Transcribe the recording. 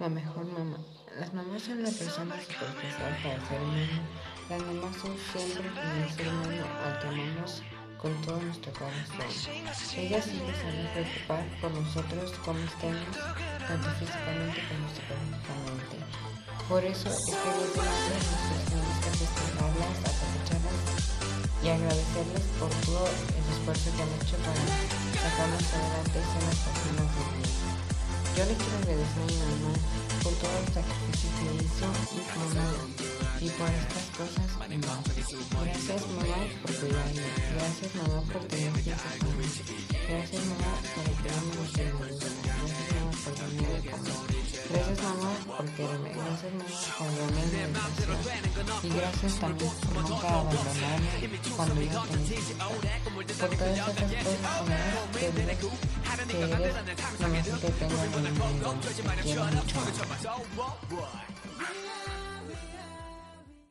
la mejor mamá. Las mamás son la persona superficial para ser humano. Las mamás son siempre el ser humano al que amamos con todo nuestro corazón. Ellas siempre se van preocupar por nosotros como estemos, tanto físicamente como psicológicamente. Por eso es que los demás tenemos que festejarlas, aprovecharlas y agradecerles por todo el esfuerzo que han hecho para sacarnos adelante y ser las personas de bien. Yo le quiero agradecer a mi mamá por y por estas cosas Gracias mamá por cuidarme. Gracias mamá por tener para Gracias mamá por a ser Gracias mamá por comer. Gracias mamá por quererme. Gracias mamá por darme alimentación. Y gracias también por nunca abandonarme cuando yo te necesitaba. Por todas estas cosas mamá que eres, que eres mejor que tengo en mi vida. Te quiero mucho.